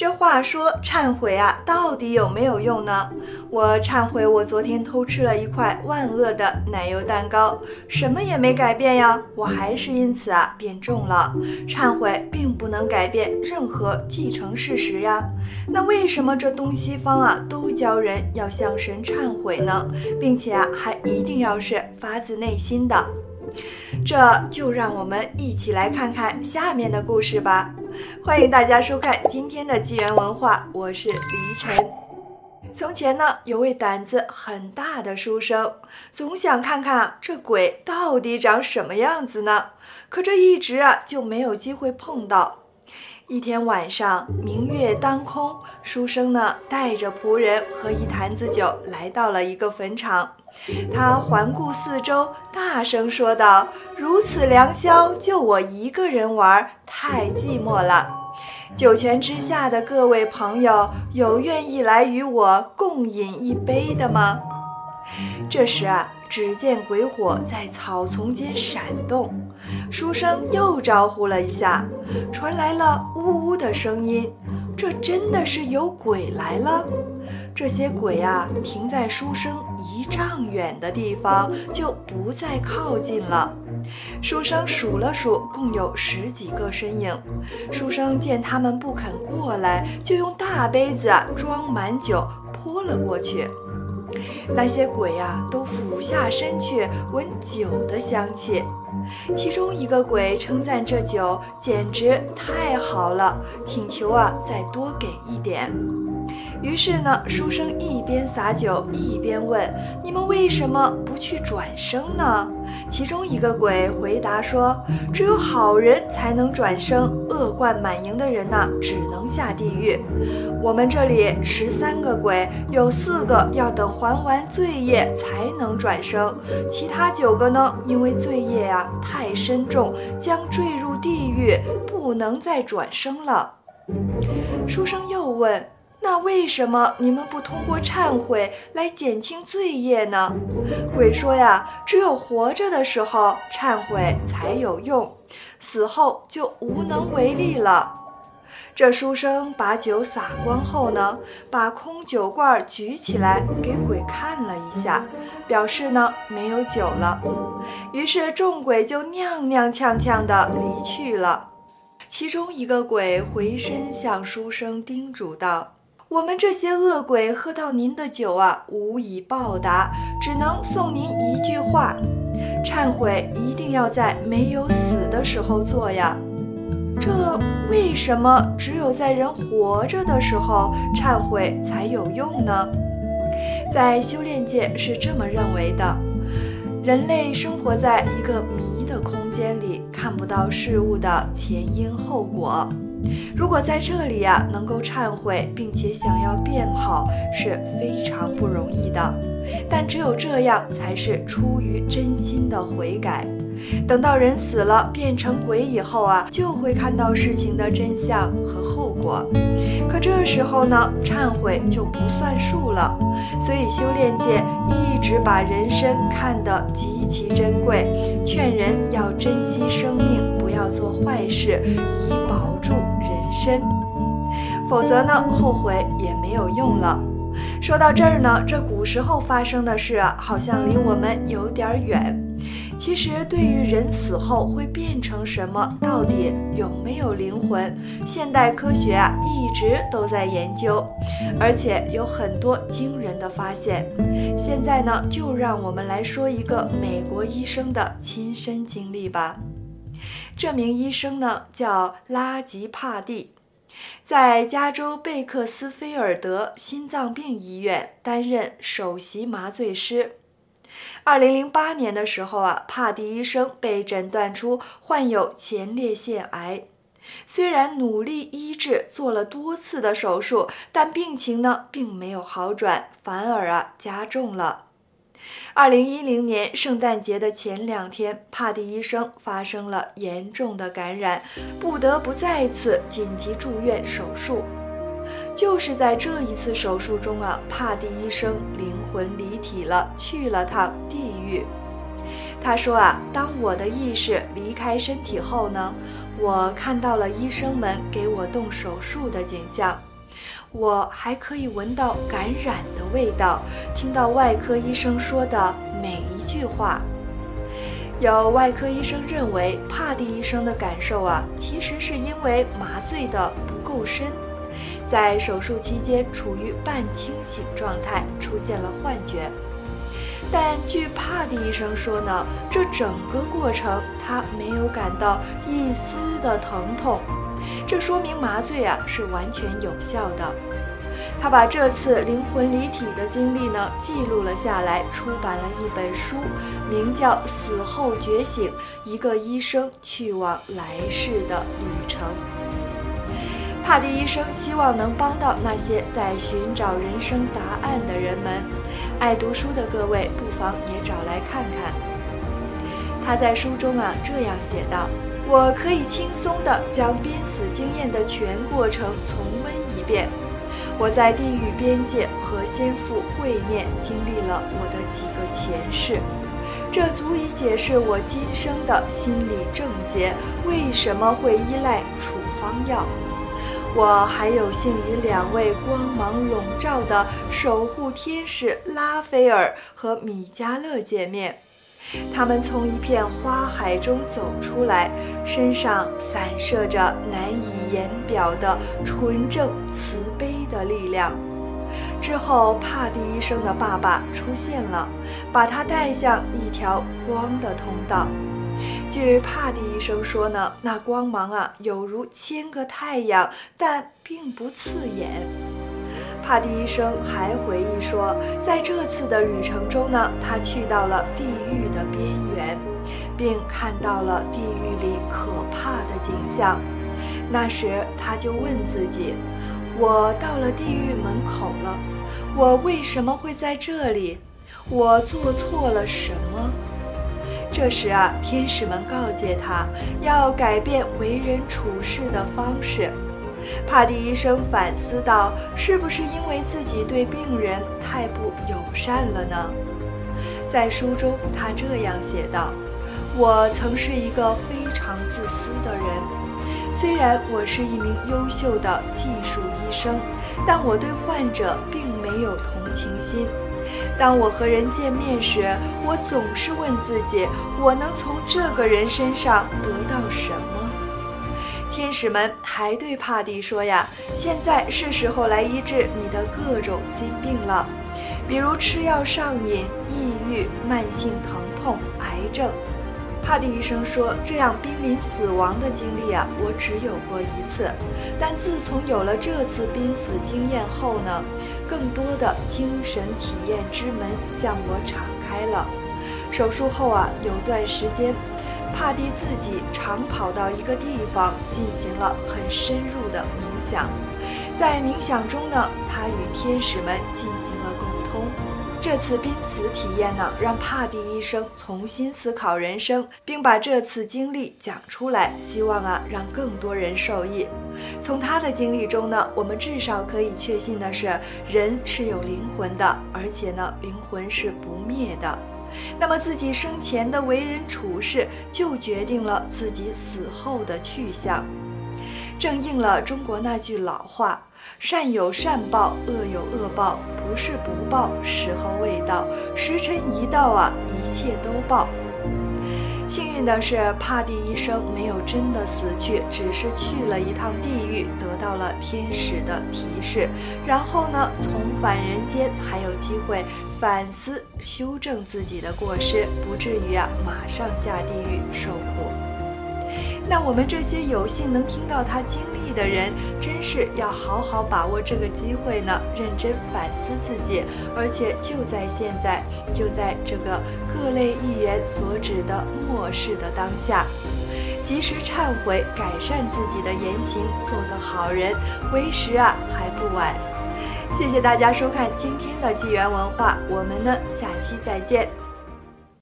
这话说忏悔啊，到底有没有用呢？我忏悔，我昨天偷吃了一块万恶的奶油蛋糕，什么也没改变呀，我还是因此啊变重了。忏悔并不能改变任何既成事实呀。那为什么这东西方啊都教人要向神忏悔呢？并且啊还一定要是发自内心的？这就让我们一起来看看下面的故事吧。欢迎大家收看今天的纪元文化，我是黎晨。从前呢，有位胆子很大的书生，总想看看这鬼到底长什么样子呢。可这一直啊就没有机会碰到。一天晚上，明月当空，书生呢带着仆人和一坛子酒来到了一个坟场。他环顾四周，大声说道：“如此良宵，就我一个人玩，太寂寞了。九泉之下的各位朋友，有愿意来与我共饮一杯的吗？”这时啊，只见鬼火在草丛间闪动，书生又招呼了一下，传来了呜呜的声音。这真的是有鬼来了！这些鬼啊，停在书生丈远的地方，就不再靠近了。书生数了数，共有十几个身影。书生见他们不肯过来，就用大杯子装满酒泼了过去。那些鬼啊，都俯下身去闻酒的香气。其中一个鬼称赞这酒简直太好了，请求啊再多给一点。于是呢，书生一边洒酒一边问：“你们为什么不去转生呢？”其中一个鬼回答说：“只有好人才能转生，恶贯满盈的人呐，只能下地狱。我们这里十三个鬼，有四个要等还完罪业才能转生，其他九个呢，因为罪业啊太深重，将坠入地狱，不能再转生了。”书生又问。那为什么你们不通过忏悔来减轻罪业呢？鬼说呀，只有活着的时候忏悔才有用，死后就无能为力了。这书生把酒洒光后呢，把空酒罐举起来给鬼看了一下，表示呢没有酒了。于是众鬼就踉踉跄跄地离去了。其中一个鬼回身向书生叮嘱道。我们这些恶鬼喝到您的酒啊，无以报答，只能送您一句话：忏悔一定要在没有死的时候做呀。这为什么只有在人活着的时候忏悔才有用呢？在修炼界是这么认为的：人类生活在一个迷的空间里，看不到事物的前因后果。如果在这里呀，能够忏悔，并且想要变好，是非常不容易的。但只有这样，才是出于真心的悔改。等到人死了变成鬼以后啊，就会看到事情的真相和后果。可这时候呢，忏悔就不算数了。所以修炼界一直把人生看得极其珍贵，劝人要珍惜生命，不要做坏事，以保住身。否则呢，后悔也没有用了。说到这儿呢，这古时候发生的事啊好像离我们有点远。其实，对于人死后会变成什么，到底有没有灵魂，现代科学啊一直都在研究，而且有很多惊人的发现。现在呢，就让我们来说一个美国医生的亲身经历吧。这名医生呢叫拉吉帕蒂，在加州贝克斯菲尔德心脏病医院担任首席麻醉师。二零零八年的时候啊，帕蒂医生被诊断出患有前列腺癌。虽然努力医治，做了多次的手术，但病情呢并没有好转，反而啊加重了。二零一零年圣诞节的前两天，帕蒂医生发生了严重的感染，不得不再次紧急住院手术。就是在这一次手术中啊，帕蒂医生灵魂离体了，去了趟地狱。他说啊，当我的意识离开身体后呢，我看到了医生们给我动手术的景象。我还可以闻到感染的味道，听到外科医生说的每一句话。有外科医生认为，帕蒂医生的感受啊，其实是因为麻醉的不够深，在手术期间处于半清醒状态，出现了幻觉。但据帕蒂医生说呢，这整个过程他没有感到一丝的疼痛。这说明麻醉啊是完全有效的。他把这次灵魂离体的经历呢记录了下来，出版了一本书，名叫《死后觉醒：一个医生去往来世的旅程》。帕蒂医生希望能帮到那些在寻找人生答案的人们。爱读书的各位不妨也找来看看。他在书中啊这样写道。我可以轻松地将濒死经验的全过程重温一遍。我在地狱边界和先父会面，经历了我的几个前世，这足以解释我今生的心理症结为什么会依赖处方药。我还有幸与两位光芒笼罩的守护天使拉斐尔和米迦勒见面。他们从一片花海中走出来，身上散射着难以言表的纯正慈悲的力量。之后，帕蒂医生的爸爸出现了，把他带向一条光的通道。据帕蒂医生说呢，那光芒啊，有如千个太阳，但并不刺眼。帕蒂医生还回忆说，在这次的旅程中呢，他去到了地狱的边缘，并看到了地狱里可怕的景象。那时，他就问自己：“我到了地狱门口了，我为什么会在这里？我做错了什么？”这时啊，天使们告诫他要改变为人处事的方式。帕蒂医生反思道：“是不是因为自己对病人太不友善了呢？”在书中，他这样写道：“我曾是一个非常自私的人，虽然我是一名优秀的技术医生，但我对患者并没有同情心。当我和人见面时，我总是问自己：我能从这个人身上得到什么？”天使们还对帕蒂说：“呀，现在是时候来医治你的各种心病了，比如吃药上瘾、抑郁、慢性疼痛、癌症。”帕蒂医生说：“这样濒临死亡的经历啊，我只有过一次。但自从有了这次濒死经验后呢，更多的精神体验之门向我敞开了。手术后啊，有段时间。”帕蒂自己常跑到一个地方进行了很深入的冥想，在冥想中呢，他与天使们进行了沟通。这次濒死体验呢，让帕蒂医生重新思考人生，并把这次经历讲出来，希望啊让更多人受益。从他的经历中呢，我们至少可以确信的是，人是有灵魂的，而且呢，灵魂是不灭的。那么自己生前的为人处事，就决定了自己死后的去向，正应了中国那句老话：“善有善报，恶有恶报，不是不报，时候未到，时辰一到啊，一切都报。”幸运的是，帕蒂医生没有真的死去，只是去了一趟地狱，得到了天使的提示，然后呢，重返人间，还有机会反思、修正自己的过失，不至于啊马上下地狱受苦。那我们这些有幸能听到他经历的人，真是要好好把握这个机会呢，认真反思自己，而且就在现在，就在这个各类议员所指的末世的当下，及时忏悔，改善自己的言行，做个好人，为时啊还不晚。谢谢大家收看今天的纪元文化，我们呢下期再见。